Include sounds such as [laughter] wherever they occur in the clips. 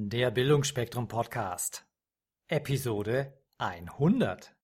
Der Bildungsspektrum Podcast. Episode 100.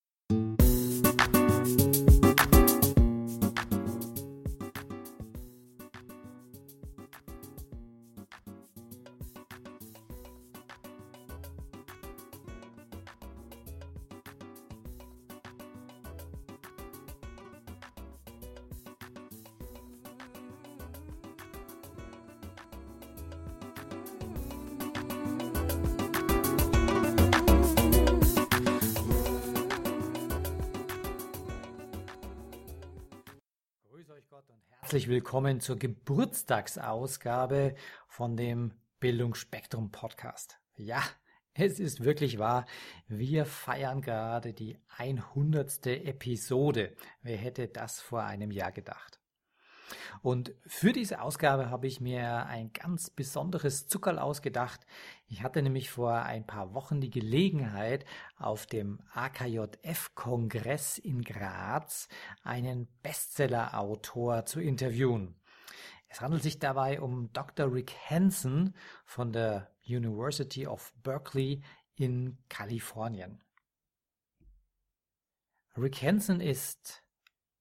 willkommen zur Geburtstagsausgabe von dem Bildungsspektrum Podcast. Ja, es ist wirklich wahr, wir feiern gerade die 100. Episode. Wer hätte das vor einem Jahr gedacht? Und für diese Ausgabe habe ich mir ein ganz besonderes Zuckerl ausgedacht. Ich hatte nämlich vor ein paar Wochen die Gelegenheit, auf dem AKJF-Kongress in Graz einen Bestseller-Autor zu interviewen. Es handelt sich dabei um Dr. Rick Hansen von der University of Berkeley in Kalifornien. Rick Hansen ist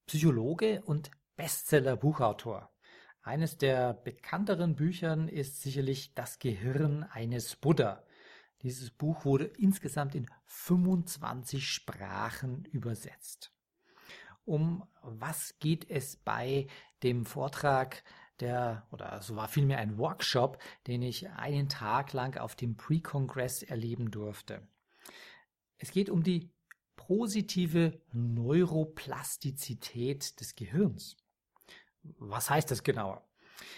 Psychologe und Bestseller-Buchautor. Eines der bekannteren Büchern ist sicherlich Das Gehirn eines Buddha. Dieses Buch wurde insgesamt in 25 Sprachen übersetzt. Um was geht es bei dem Vortrag der, oder so war vielmehr ein Workshop, den ich einen Tag lang auf dem Pre-Kongress erleben durfte? Es geht um die positive Neuroplastizität des Gehirns. Was heißt das genauer?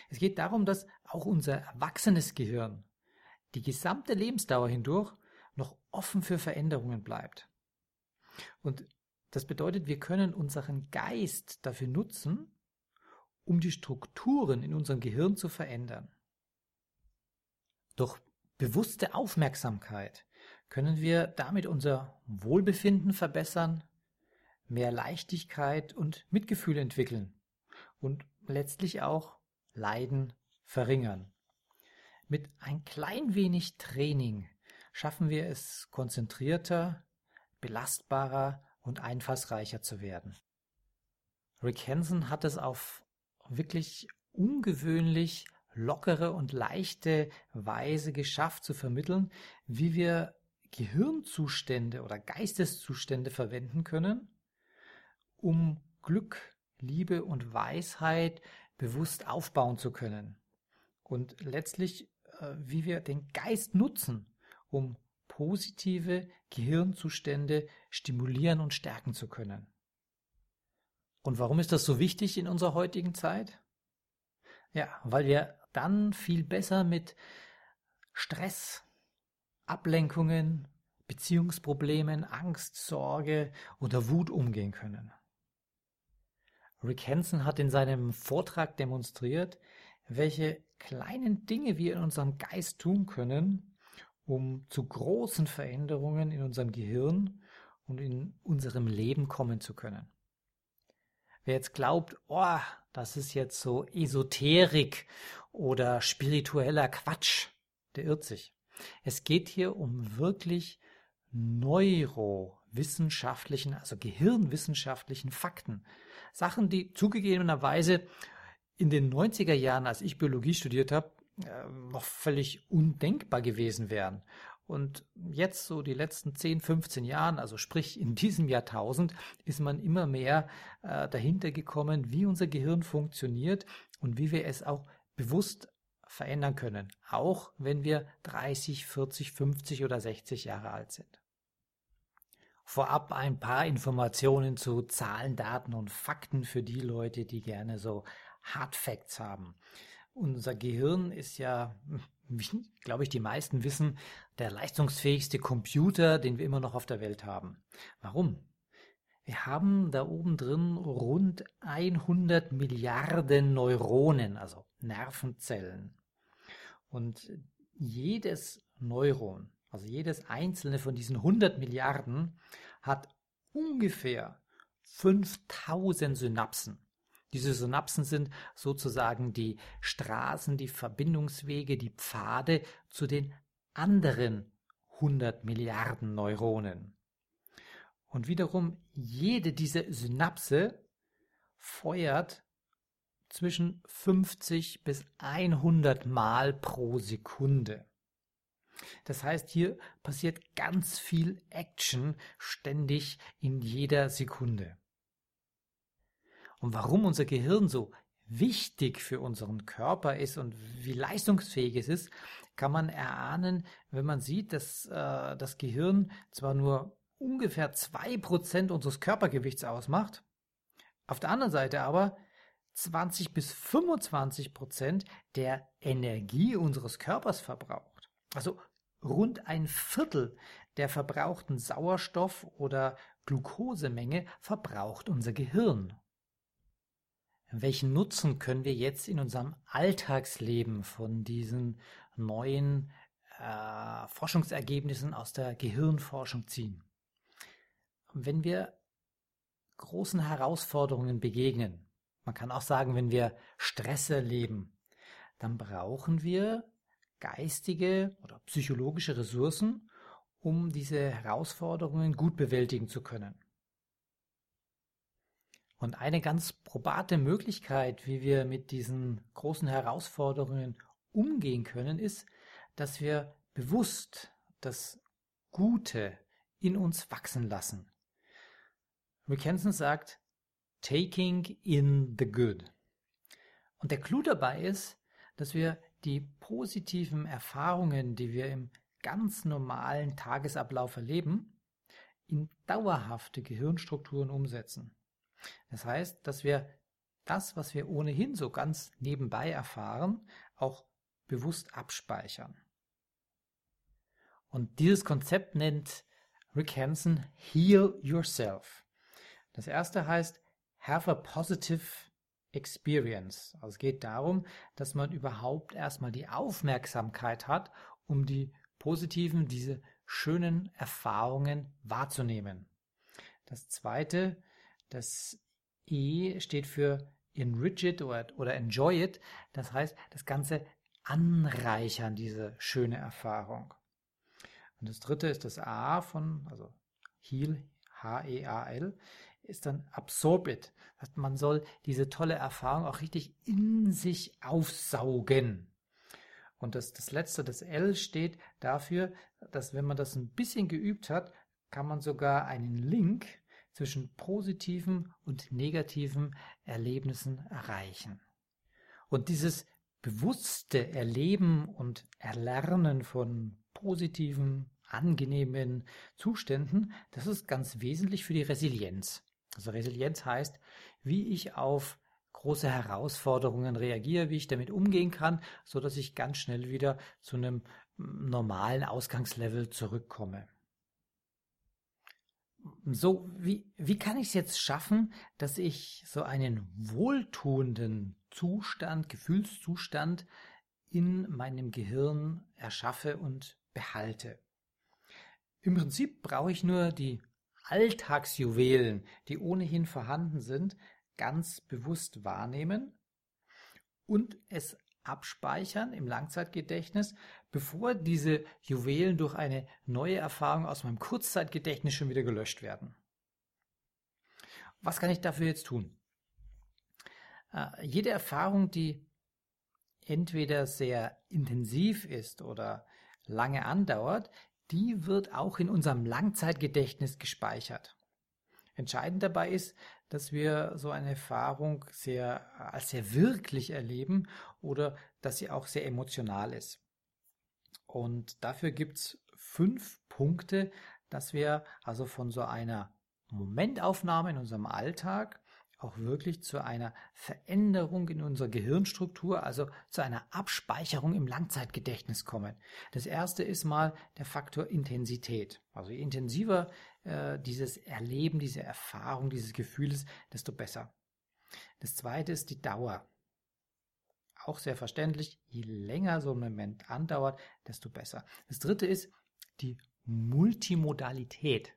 Es geht darum, dass auch unser erwachsenes Gehirn die gesamte Lebensdauer hindurch noch offen für Veränderungen bleibt. Und das bedeutet, wir können unseren Geist dafür nutzen, um die Strukturen in unserem Gehirn zu verändern. Durch bewusste Aufmerksamkeit können wir damit unser Wohlbefinden verbessern, mehr Leichtigkeit und Mitgefühl entwickeln und letztlich auch Leiden verringern. Mit ein klein wenig Training schaffen wir es konzentrierter, belastbarer und einfallsreicher zu werden. Rick Hansen hat es auf wirklich ungewöhnlich lockere und leichte Weise geschafft zu vermitteln, wie wir Gehirnzustände oder Geisteszustände verwenden können, um Glück Liebe und Weisheit bewusst aufbauen zu können. Und letztlich, äh, wie wir den Geist nutzen, um positive Gehirnzustände stimulieren und stärken zu können. Und warum ist das so wichtig in unserer heutigen Zeit? Ja, weil wir dann viel besser mit Stress, Ablenkungen, Beziehungsproblemen, Angst, Sorge oder Wut umgehen können. Rick Hansen hat in seinem Vortrag demonstriert, welche kleinen Dinge wir in unserem Geist tun können, um zu großen Veränderungen in unserem Gehirn und in unserem Leben kommen zu können. Wer jetzt glaubt, oh, das ist jetzt so Esoterik oder spiritueller Quatsch, der irrt sich. Es geht hier um wirklich neurowissenschaftlichen, also gehirnwissenschaftlichen Fakten. Sachen, die zugegebenerweise in den 90er Jahren, als ich Biologie studiert habe, äh, noch völlig undenkbar gewesen wären. Und jetzt so die letzten 10, 15 Jahren, also sprich in diesem Jahrtausend, ist man immer mehr äh, dahinter gekommen, wie unser Gehirn funktioniert und wie wir es auch bewusst verändern können, auch wenn wir 30, 40, 50 oder 60 Jahre alt sind. Vorab ein paar Informationen zu Zahlen, Daten und Fakten für die Leute, die gerne so Hard Facts haben. Unser Gehirn ist ja, wie, [laughs] glaube ich, die meisten wissen, der leistungsfähigste Computer, den wir immer noch auf der Welt haben. Warum? Wir haben da oben drin rund 100 Milliarden Neuronen, also Nervenzellen. Und jedes Neuron also jedes einzelne von diesen 100 Milliarden hat ungefähr 5000 Synapsen. Diese Synapsen sind sozusagen die Straßen, die Verbindungswege, die Pfade zu den anderen 100 Milliarden Neuronen. Und wiederum jede dieser Synapse feuert zwischen 50 bis 100 Mal pro Sekunde. Das heißt, hier passiert ganz viel Action ständig in jeder Sekunde. Und warum unser Gehirn so wichtig für unseren Körper ist und wie leistungsfähig es ist, kann man erahnen, wenn man sieht, dass äh, das Gehirn zwar nur ungefähr zwei Prozent unseres Körpergewichts ausmacht, auf der anderen Seite aber 20 bis 25 Prozent der Energie unseres Körpers verbraucht. Also rund ein Viertel der verbrauchten Sauerstoff- oder Glukosemenge verbraucht unser Gehirn. Welchen Nutzen können wir jetzt in unserem Alltagsleben von diesen neuen äh, Forschungsergebnissen aus der Gehirnforschung ziehen? Wenn wir großen Herausforderungen begegnen, man kann auch sagen, wenn wir Stress erleben, dann brauchen wir geistige oder psychologische Ressourcen, um diese Herausforderungen gut bewältigen zu können. Und eine ganz probate Möglichkeit, wie wir mit diesen großen Herausforderungen umgehen können, ist, dass wir bewusst das Gute in uns wachsen lassen. Rick Hansen sagt, taking in the good. Und der Clou dabei ist, dass wir die positiven Erfahrungen, die wir im ganz normalen Tagesablauf erleben, in dauerhafte Gehirnstrukturen umsetzen. Das heißt, dass wir das, was wir ohnehin so ganz nebenbei erfahren, auch bewusst abspeichern. Und dieses Konzept nennt Rick Hansen Heal Yourself. Das erste heißt Have a Positive Experience. Also es geht darum, dass man überhaupt erstmal die Aufmerksamkeit hat, um die positiven, diese schönen Erfahrungen wahrzunehmen. Das zweite das E steht für enrich it oder, oder enjoy it. Das heißt, das Ganze anreichern, diese schöne Erfahrung. Und das dritte ist das A von, also Heal, H-E-A-L, ist dann absorb it. Man soll diese tolle Erfahrung auch richtig in sich aufsaugen. Und das, das letzte, das L steht dafür, dass wenn man das ein bisschen geübt hat, kann man sogar einen Link zwischen positiven und negativen Erlebnissen erreichen. Und dieses bewusste Erleben und Erlernen von positiven, angenehmen Zuständen, das ist ganz wesentlich für die Resilienz. Also Resilienz heißt, wie ich auf große Herausforderungen reagiere, wie ich damit umgehen kann, so dass ich ganz schnell wieder zu einem normalen Ausgangslevel zurückkomme so, wie, wie kann ich es jetzt schaffen, dass ich so einen wohltuenden Zustand, Gefühlszustand in meinem Gehirn erschaffe und behalte? Im Prinzip brauche ich nur die Alltagsjuwelen, die ohnehin vorhanden sind, ganz bewusst wahrnehmen und es abspeichern im Langzeitgedächtnis, bevor diese Juwelen durch eine neue Erfahrung aus meinem Kurzzeitgedächtnis schon wieder gelöscht werden. Was kann ich dafür jetzt tun? Äh, jede Erfahrung, die entweder sehr intensiv ist oder lange andauert, die wird auch in unserem Langzeitgedächtnis gespeichert. Entscheidend dabei ist, dass wir so eine Erfahrung sehr als sehr wirklich erleben oder dass sie auch sehr emotional ist. Und dafür gibt's fünf Punkte, dass wir also von so einer Momentaufnahme in unserem Alltag auch wirklich zu einer Veränderung in unserer Gehirnstruktur, also zu einer Abspeicherung im Langzeitgedächtnis kommen. Das erste ist mal der Faktor Intensität. Also je intensiver äh, dieses Erleben, diese Erfahrung, dieses Gefühl ist, desto besser. Das zweite ist die Dauer. Auch sehr verständlich, je länger so ein Moment andauert, desto besser. Das dritte ist die Multimodalität.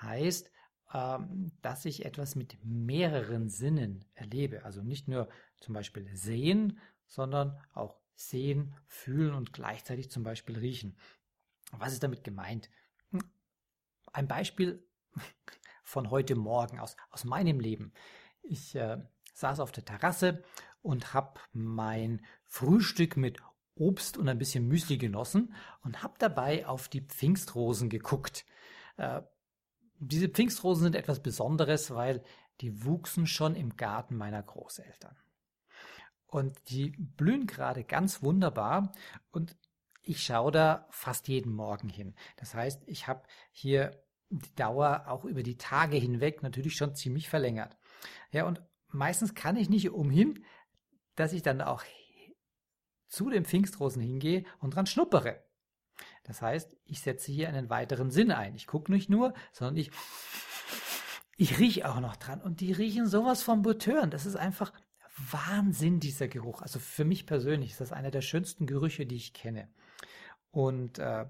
Heißt, dass ich etwas mit mehreren Sinnen erlebe. Also nicht nur zum Beispiel sehen, sondern auch sehen, fühlen und gleichzeitig zum Beispiel riechen. Was ist damit gemeint? Hm, ein Beispiel [laughs] von heute Morgen aus, aus meinem Leben. Ich äh, saß auf der Terrasse und habe mein Frühstück mit Obst und ein bisschen Müsli genossen und habe dabei auf die Pfingstrosen geguckt. Äh, diese Pfingstrosen sind etwas Besonderes, weil die wuchsen schon im Garten meiner Großeltern. Und die blühen gerade ganz wunderbar und ich schaue da fast jeden Morgen hin. Das heißt, ich habe hier die Dauer auch über die Tage hinweg natürlich schon ziemlich verlängert. Ja, und meistens kann ich nicht umhin, dass ich dann auch zu den Pfingstrosen hingehe und dran schnuppere. Das heißt, ich setze hier einen weiteren Sinn ein. Ich gucke nicht nur, sondern ich, ich rieche auch noch dran. Und die riechen sowas vom Butören. Das ist einfach Wahnsinn, dieser Geruch. Also für mich persönlich ist das einer der schönsten Gerüche, die ich kenne. Und äh,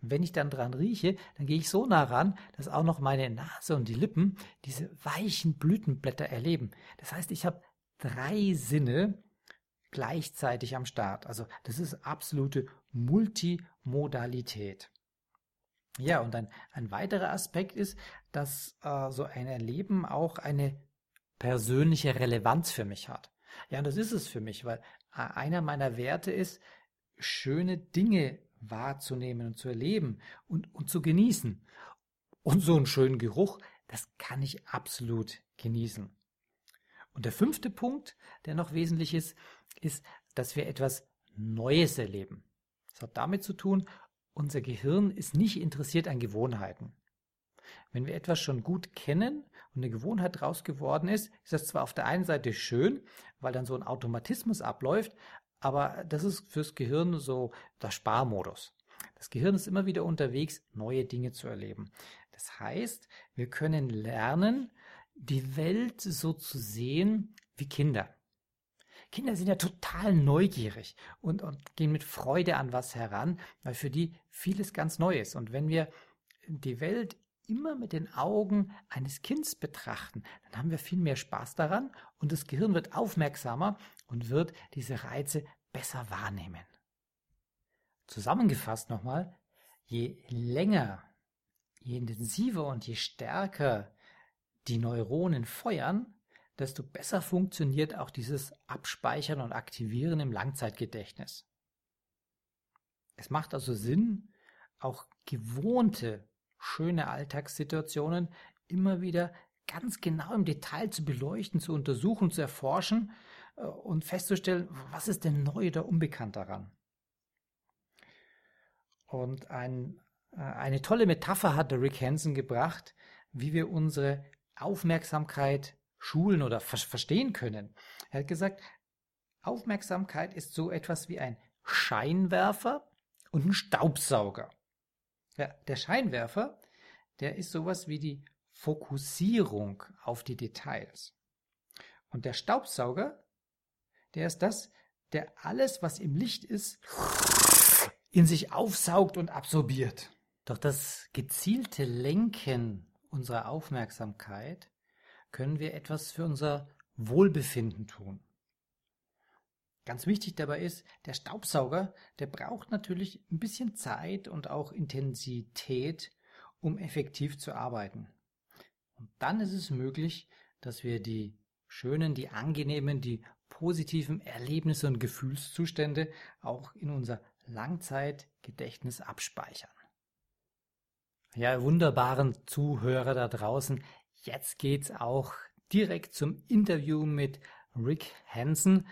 wenn ich dann dran rieche, dann gehe ich so nah ran, dass auch noch meine Nase und die Lippen diese weichen Blütenblätter erleben. Das heißt, ich habe drei Sinne gleichzeitig am Start. Also das ist absolute Multimodalität. Ja, und ein, ein weiterer Aspekt ist, dass äh, so ein Erleben auch eine persönliche Relevanz für mich hat. Ja, und das ist es für mich, weil äh, einer meiner Werte ist, schöne Dinge wahrzunehmen und zu erleben und, und zu genießen. Und so einen schönen Geruch, das kann ich absolut genießen. Und der fünfte Punkt, der noch wesentlich ist, ist, dass wir etwas Neues erleben. Das hat damit zu tun, unser Gehirn ist nicht interessiert an Gewohnheiten. Wenn wir etwas schon gut kennen und eine Gewohnheit daraus geworden ist, ist das zwar auf der einen Seite schön, weil dann so ein Automatismus abläuft, aber das ist fürs Gehirn so der Sparmodus. Das Gehirn ist immer wieder unterwegs, neue Dinge zu erleben. Das heißt, wir können lernen, die Welt so zu sehen wie Kinder. Kinder sind ja total neugierig und, und gehen mit Freude an was heran, weil für die vieles ganz neu ist. Und wenn wir die Welt immer mit den Augen eines Kindes betrachten, dann haben wir viel mehr Spaß daran und das Gehirn wird aufmerksamer und wird diese Reize besser wahrnehmen. Zusammengefasst nochmal, je länger, je intensiver und je stärker die Neuronen feuern, desto besser funktioniert auch dieses Abspeichern und Aktivieren im Langzeitgedächtnis. Es macht also Sinn, auch gewohnte schöne Alltagssituationen immer wieder ganz genau im Detail zu beleuchten, zu untersuchen, zu erforschen äh, und festzustellen, was ist denn neu oder unbekannt daran. Und ein, äh, eine tolle Metapher hat Rick Hansen gebracht, wie wir unsere Aufmerksamkeit schulen oder ver verstehen können. Er hat gesagt, Aufmerksamkeit ist so etwas wie ein Scheinwerfer und ein Staubsauger. Ja, der Scheinwerfer, der ist sowas wie die Fokussierung auf die Details. Und der Staubsauger, der ist das, der alles, was im Licht ist, in sich aufsaugt und absorbiert. Doch das gezielte Lenken unserer Aufmerksamkeit können wir etwas für unser Wohlbefinden tun. Ganz wichtig dabei ist, der Staubsauger, der braucht natürlich ein bisschen Zeit und auch Intensität, um effektiv zu arbeiten. Und dann ist es möglich, dass wir die schönen, die angenehmen, die positiven Erlebnisse und Gefühlszustände auch in unser Langzeitgedächtnis abspeichern. Ja, wunderbaren Zuhörer da draußen, jetzt geht's auch direkt zum Interview mit Rick Hansen.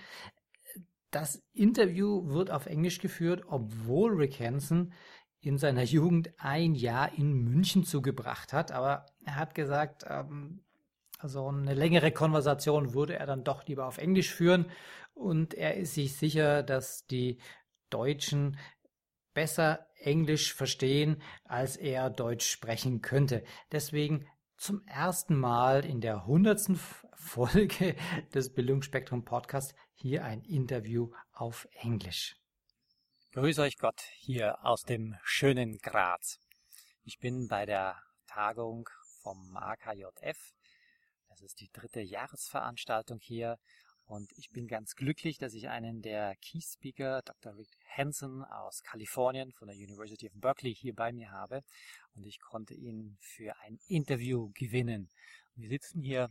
Das Interview wird auf Englisch geführt, obwohl Rick Hansen in seiner Jugend ein Jahr in München zugebracht hat. Aber er hat gesagt, ähm, also eine längere Konversation würde er dann doch lieber auf Englisch führen. Und er ist sich sicher, dass die Deutschen besser Englisch verstehen, als er Deutsch sprechen könnte. Deswegen zum ersten Mal in der hundertsten Folge des Bildungsspektrum Podcasts hier ein Interview auf Englisch. Grüß euch Gott hier aus dem schönen Graz. Ich bin bei der Tagung vom AKJF. Das ist die dritte Jahresveranstaltung hier Und ich bin ganz glücklich, dass ich einen der Key Speaker, Dr. Rick Hansen aus Kalifornien von der University of Berkeley hier bei mir habe. Und ich konnte ihn für ein Interview gewinnen. Und wir sitzen hier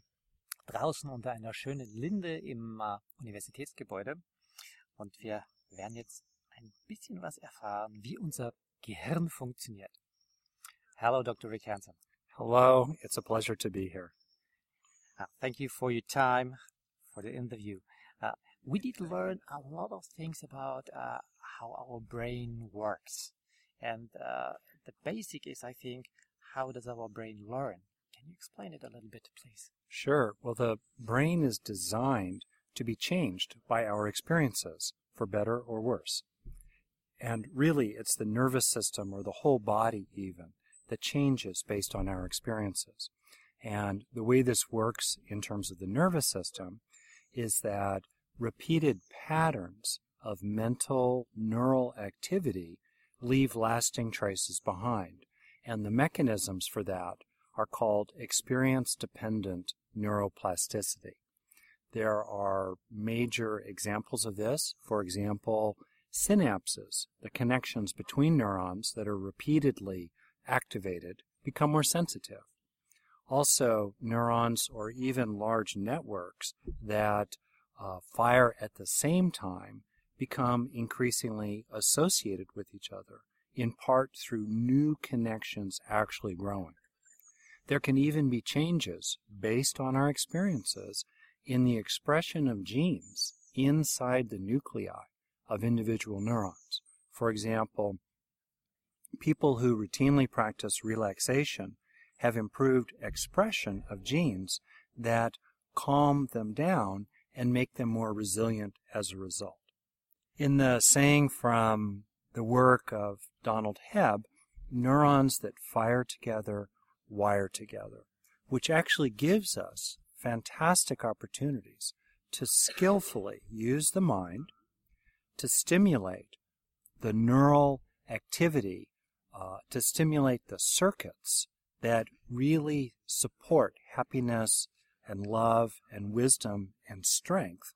draußen unter einer schönen Linde im äh, Universitätsgebäude. Und wir werden jetzt ein bisschen was erfahren, wie unser Gehirn funktioniert. Hello, Dr. Rick Hansen. Hello, it's a pleasure to be here. Uh, thank you for your time for the interview. Uh, we did learn a lot of things about uh, how our brain works. And uh, the basic is, I think, how does our brain learn? Can you explain it a little bit, please? Sure. Well, the brain is designed to be changed by our experiences, for better or worse. And really, it's the nervous system or the whole body, even, that changes based on our experiences. And the way this works in terms of the nervous system is that repeated patterns of mental neural activity leave lasting traces behind. And the mechanisms for that are called experience dependent neuroplasticity. There are major examples of this. For example, synapses, the connections between neurons that are repeatedly activated, become more sensitive. Also, neurons or even large networks that uh, fire at the same time become increasingly associated with each other, in part through new connections actually growing. There can even be changes based on our experiences in the expression of genes inside the nuclei of individual neurons. For example, people who routinely practice relaxation have improved expression of genes that calm them down and make them more resilient as a result. In the saying from the work of Donald Hebb, neurons that fire together wire together, which actually gives us fantastic opportunities to skillfully use the mind to stimulate the neural activity, uh, to stimulate the circuits that really support happiness and love and wisdom and strength.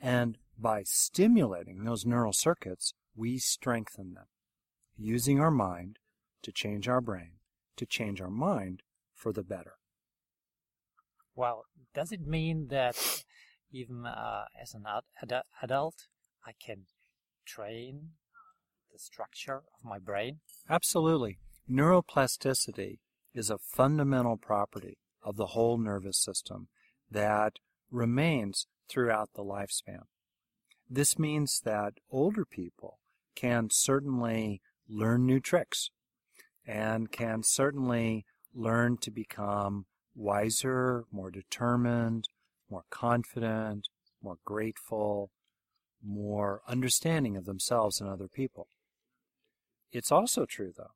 And by stimulating those neural circuits, we strengthen them, using our mind to change our brain, to change our mind for the better. Well, does it mean that even uh, as an ad- adult, I can train the structure of my brain? Absolutely. Neuroplasticity is a fundamental property of the whole nervous system that remains throughout the lifespan. This means that older people can certainly learn new tricks and can certainly learn to become wiser, more determined, more confident, more grateful, more understanding of themselves and other people. It's also true, though,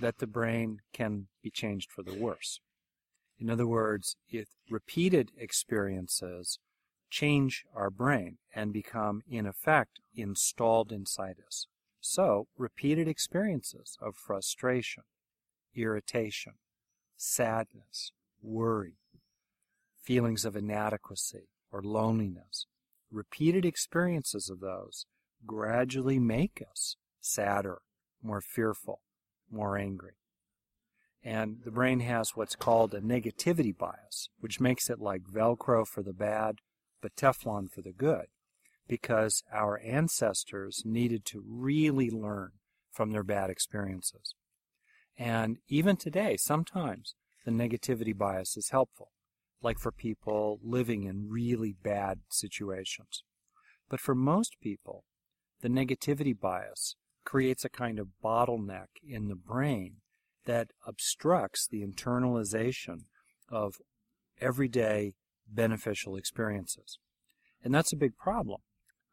that the brain can be changed for the worse. In other words, if repeated experiences change our brain and become, in effect, installed inside us. So, repeated experiences of frustration, irritation, sadness, worry, feelings of inadequacy or loneliness, repeated experiences of those gradually make us sadder, more fearful, more angry. And the brain has what's called a negativity bias, which makes it like Velcro for the bad, but Teflon for the good, because our ancestors needed to really learn from their bad experiences. And even today, sometimes the negativity bias is helpful, like for people living in really bad situations. But for most people, the negativity bias creates a kind of bottleneck in the brain that obstructs the internalization of everyday beneficial experiences. And that's a big problem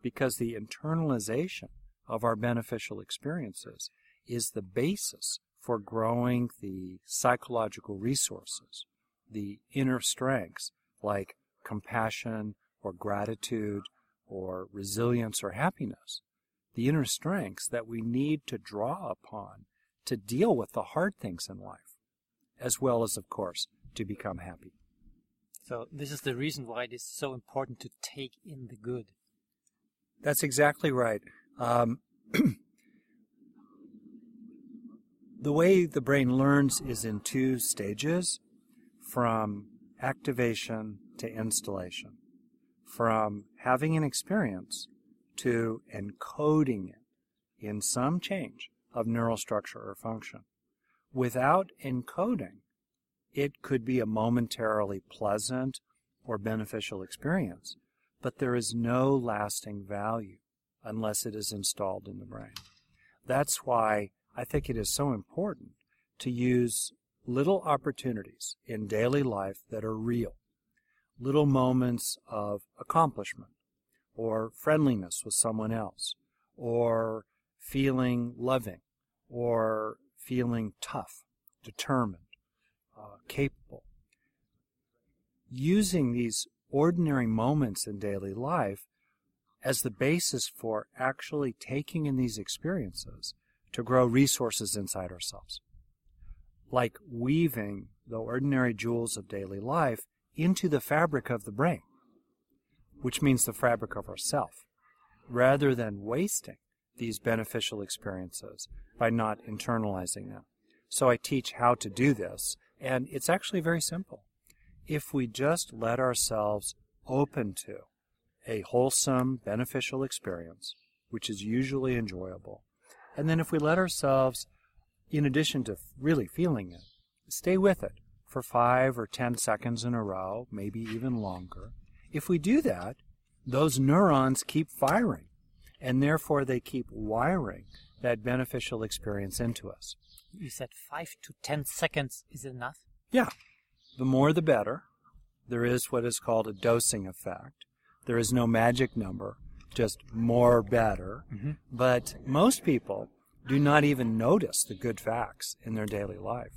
because the internalization of our beneficial experiences is the basis for growing the psychological resources, the inner strengths like compassion or gratitude or resilience or happiness, the inner strengths that we need to draw upon to deal with the hard things in life, as well as, of course, to become happy. So this is the reason why it is so important to take in the good. That's exactly right. Um, [clears throat] the way the brain learns is in two stages from activation to installation, from having an experience to encoding it in some change of neural structure or function. Without encoding, it could be a momentarily pleasant or beneficial experience, but there is no lasting value unless it is installed in the brain. That's why I think it is so important to use little opportunities in daily life that are real, little moments of accomplishment or friendliness with someone else or feeling loving or feeling tough, determined, uh, capable. Using these ordinary moments in daily life as the basis for actually taking in these experiences to grow resources inside ourselves. Like weaving the ordinary jewels of daily life into the fabric of the brain, which means the fabric of ourself, rather than wasting these beneficial experiences by not internalizing them. So I teach how to do this, and it's actually very simple. If we just let ourselves open to a wholesome, beneficial experience, which is usually enjoyable, and then if we let ourselves, in addition to really feeling it, stay with it for five or ten seconds in a row, maybe even longer, if we do that, those neurons keep firing and therefore they keep wiring that beneficial experience into us. You said five to ten seconds is enough? Yeah. The more the better. There is what is called a dosing effect. There is no magic number, just more better. Mm-hmm. But most people do not even notice the good facts in their daily life,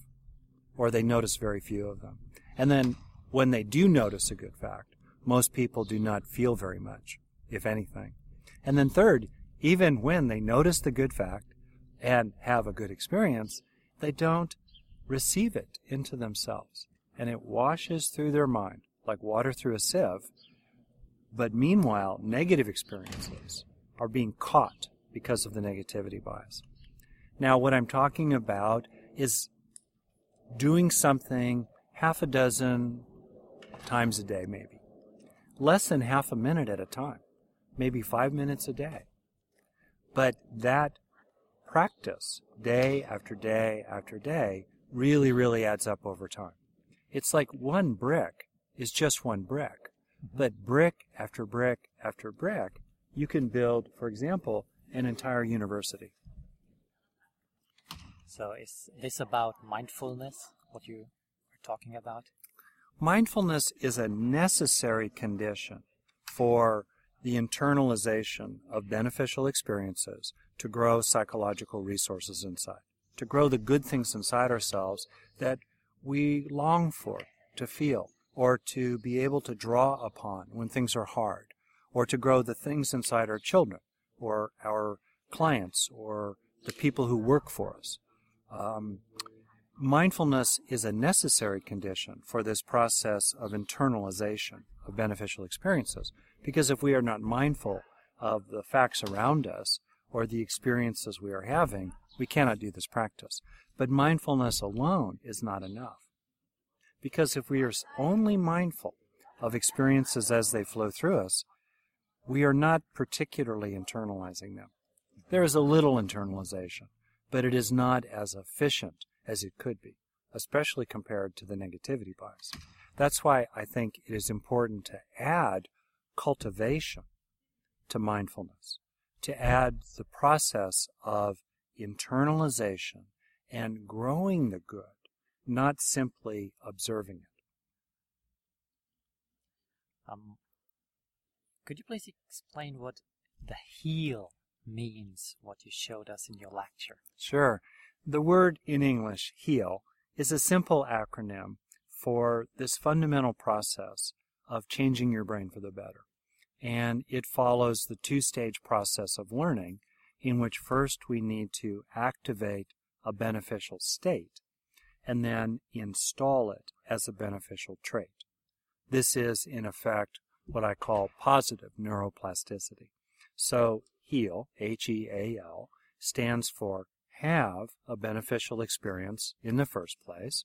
or they notice very few of them. And then when they do notice a good fact, most people do not feel very much, if anything. And then third, even when they notice the good fact and have a good experience, they don't receive it into themselves. And it washes through their mind like water through a sieve. But meanwhile, negative experiences are being caught because of the negativity bias. Now, what I'm talking about is doing something half a dozen times a day, maybe. Less than half a minute at a time maybe five minutes a day. But that practice, day after day after day, really, really adds up over time. It's like one brick is just one brick. Mm-hmm. But brick after brick after brick, you can build, for example, an entire university. So is this about mindfulness, what you are talking about? Mindfulness is a necessary condition for the internalization of beneficial experiences to grow psychological resources inside, to grow the good things inside ourselves that we long for to feel or to be able to draw upon when things are hard, or to grow the things inside our children or our clients or the people who work for us. Um, mindfulness is a necessary condition for this process of internalization of beneficial experiences. Because if we are not mindful of the facts around us or the experiences we are having, we cannot do this practice. But mindfulness alone is not enough. Because if we are only mindful of experiences as they flow through us, we are not particularly internalizing them. There is a little internalization, but it is not as efficient as it could be, especially compared to the negativity bias. That's why I think it is important to add cultivation to mindfulness, to add the process of internalization and growing the good, not simply observing it. Um, could you please explain what the heal means, what you showed us in your lecture? Sure. The word in English, heal, is a simple acronym for this fundamental process of changing your brain for the better. And it follows the two stage process of learning, in which first we need to activate a beneficial state and then install it as a beneficial trait. This is, in effect, what I call positive neuroplasticity. So, HEAL, H E A L, stands for have a beneficial experience in the first place,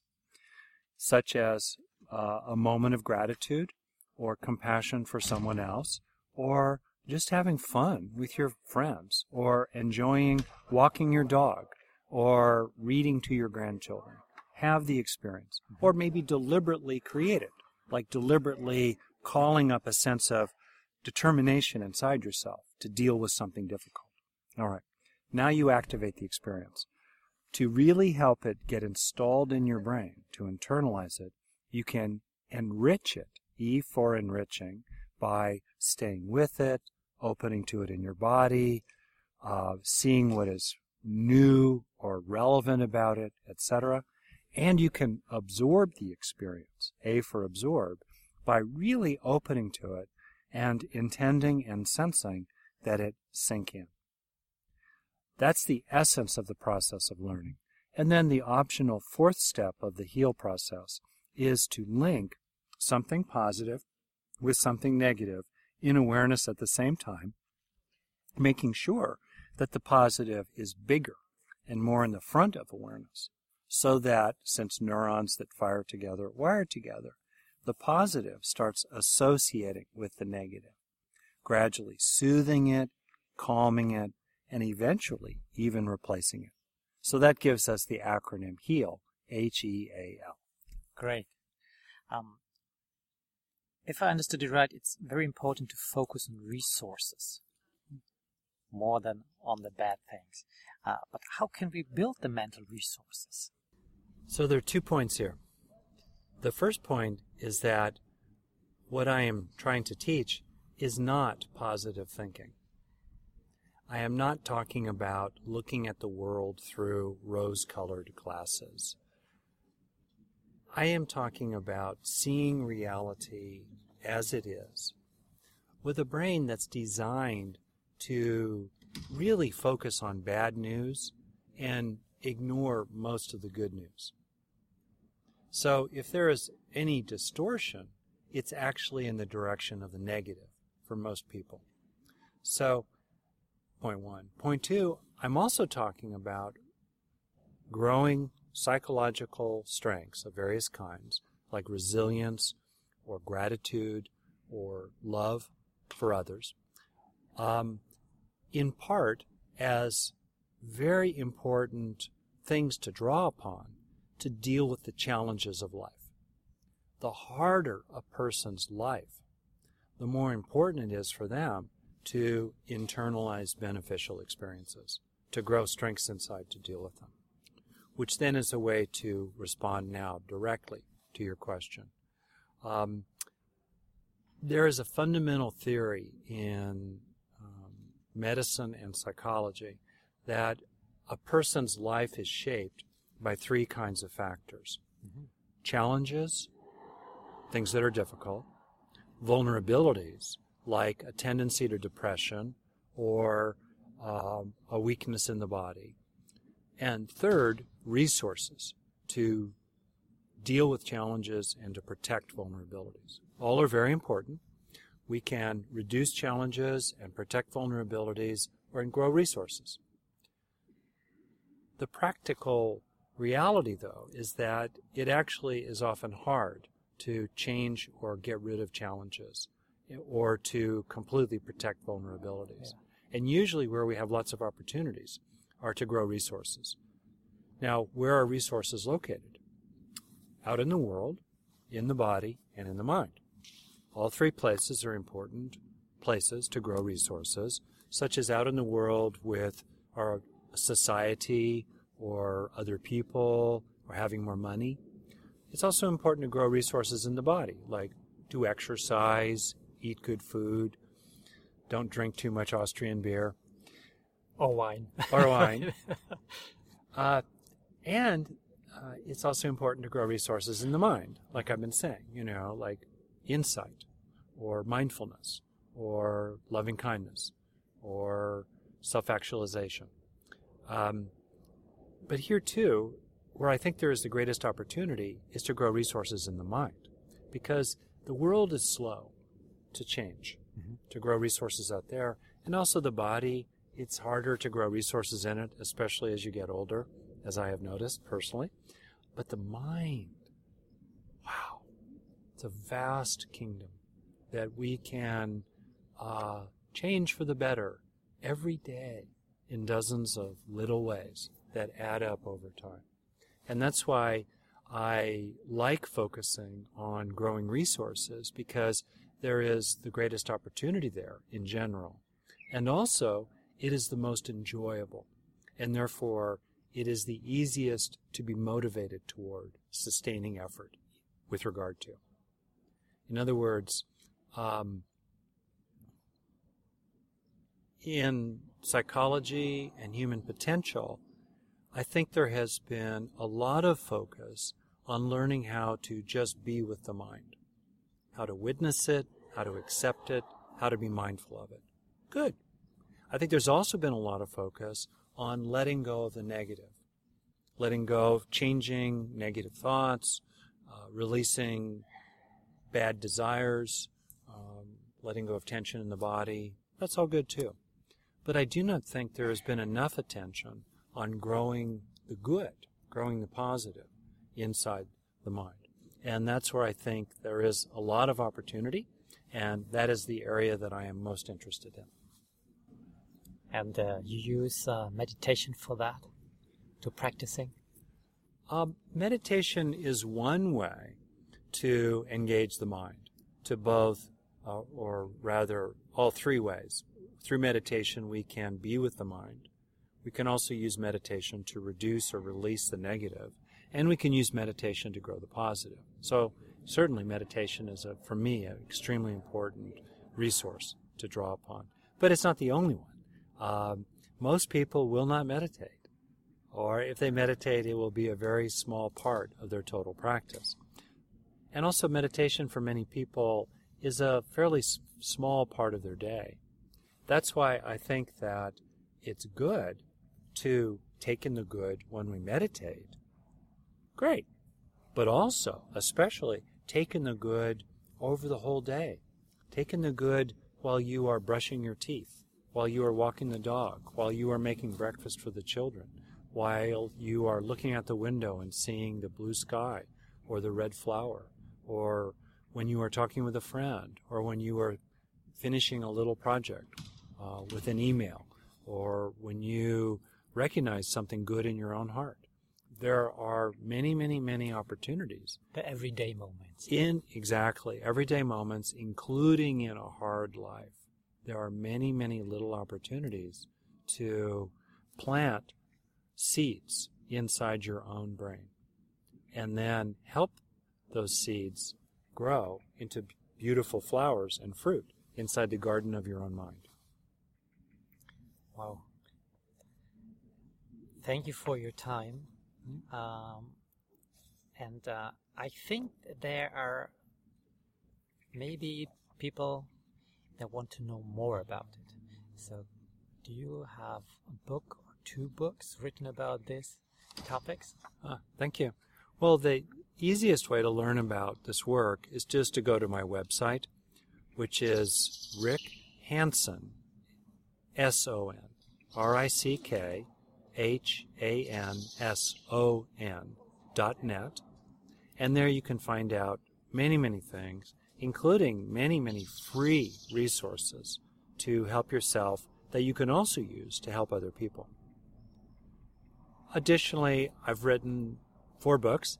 such as uh, a moment of gratitude or compassion for someone else, or just having fun with your friends, or enjoying walking your dog, or reading to your grandchildren. Have the experience, or maybe deliberately create it, like deliberately calling up a sense of determination inside yourself to deal with something difficult. All right. Now you activate the experience. To really help it get installed in your brain, to internalize it, you can enrich it, E for enriching, by staying with it, opening to it in your body, uh, seeing what is new or relevant about it, etc. And you can absorb the experience, A for absorb, by really opening to it and intending and sensing that it sink in. That's the essence of the process of learning. And then the optional fourth step of the heal process is to link something positive with something negative in awareness at the same time, making sure that the positive is bigger and more in the front of awareness, so that, since neurons that fire together wire together, the positive starts associating with the negative, gradually soothing it, calming it, and eventually even replacing it. So that gives us the acronym HEAL, H E A L. Great. Um, if I understood it right, it's very important to focus on resources more than on the bad things. Uh, but how can we build the mental resources? So there are two points here. The first point is that what I am trying to teach is not positive thinking. I am not talking about looking at the world through rose colored glasses. I am talking about seeing reality as it is with a brain that's designed to really focus on bad news and ignore most of the good news. So if there is any distortion, it's actually in the direction of the negative for most people. So, point one. Point two, I'm also talking about growing psychological strengths of various kinds, like resilience or gratitude or love for others, um, in part as very important things to draw upon to deal with the challenges of life. The harder a person's life, the more important it is for them to internalize beneficial experiences, to grow strengths inside to deal with them, which then is a way to respond now directly to your question. Um, there is a fundamental theory in um, medicine and psychology that a person's life is shaped by three kinds of factors mm-hmm. challenges, things that are difficult, vulnerabilities, like a tendency to depression or um, a weakness in the body, and third, resources to deal with challenges and to protect vulnerabilities. All are very important. We can reduce challenges and protect vulnerabilities or and grow resources. The practical reality, though, is that it actually is often hard to change or get rid of challenges or to completely protect vulnerabilities. Yeah. And usually, where we have lots of opportunities are to grow resources. Now, where are resources located? Out in the world, in the body, and in the mind. All three places are important places to grow resources, such as out in the world with our society or other people or having more money. It's also important to grow resources in the body, like do exercise, eat good food, don't drink too much Austrian beer. Or wine. Or wine. [laughs] uh, and uh, it's also important to grow resources in the mind, like I've been saying, you know, like insight or mindfulness or loving kindness or self actualization. Um, but here, too, where I think there is the greatest opportunity is to grow resources in the mind. Because the world is slow to change, Mhm. to grow resources out there. And also the body, it's harder to grow resources in it, especially as you get older, as I have noticed personally. But the mind, wow, it's a vast kingdom that we can uh, change for the better every day in dozens of little ways that add up over time. And that's why I like focusing on growing resources because there is the greatest opportunity there in general. And also, it is the most enjoyable. And therefore, it is the easiest to be motivated toward sustaining effort with regard to. In other words, um, in psychology and human potential, I think there has been a lot of focus on learning how to just be with the mind, how to witness it, how to accept it, how to be mindful of it. Good. I think there's also been a lot of focus on letting go of the negative, letting go of changing negative thoughts, uh, releasing bad desires, um, letting go of tension in the body. That's all good too. But I do not think there has been enough attention on growing the good, growing the positive inside the mind. And that's where I think there is a lot of opportunity, and that is the area that I am most interested in. And uh, you use uh, meditation for that, to practicing? Um, meditation is one way to engage the mind, to both, uh, or rather, all three ways. Through meditation, we can be with the mind. We can also use meditation to reduce or release the negative, and we can use meditation to grow the positive. So, certainly, meditation is, a, for me, an extremely important resource to draw upon. But it's not the only one. Um, most people will not meditate or if they meditate, it will be a very small part of their total practice. And also, meditation for many people is a fairly s- small part of their day. That's why I think that it's good to take in the good when we meditate. Great. But also, especially, take in the good over the whole day. Taken the good while you are brushing your teeth, while you are walking the dog, while you are making breakfast for the children while you are looking out the window and seeing the blue sky or the red flower, or when you are talking with a friend, or when you are finishing a little project uh, with an email, or when you recognize something good in your own heart. There are many, many, many opportunities The everyday moments. in exactly everyday moments, including in a hard life. There are many, many little opportunities to plant seeds inside your own brain and then help those seeds grow into beautiful flowers and fruit inside the garden of your own mind. Wow. Thank you for your time. Um, and uh, I think there are maybe people that want to know more about it. So, do you have a book or two books written about these topics? Ah, thank you. Well, the easiest way to learn about this work is just to go to my website, which is Rick Hanson, S O N, R I C K H A N S O N dot net. And there you can find out many, many things, including many, many free resources to help yourself that you can also use to help other people. Additionally, I've written four books,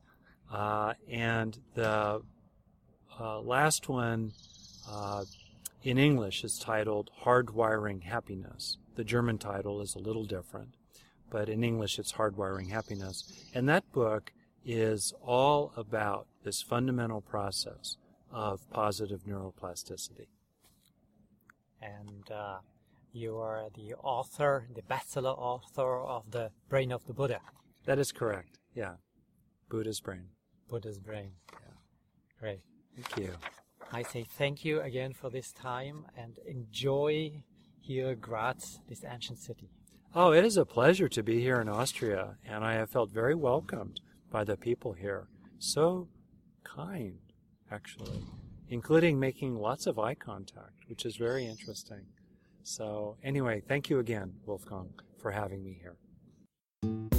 uh, and the uh, last one uh, in English is titled Hardwiring Happiness. The German title is a little different, but in English it's Hardwiring Happiness. And that book is all about this fundamental process of positive neuroplasticity. And uh, you are the author, the bestseller author of The Brain of the Buddha, That is correct. Yeah. Buddha's brain. Buddha's Brain. Yeah. Great. Thank you. I say thank you again for this time and enjoy here Graz, this ancient city. Oh, it is a pleasure to be here in Austria, and I have felt very welcomed by the people here. So kind, actually, including making lots of eye contact, which is very interesting. So, anyway, thank you again, Wolfgang, for having me here.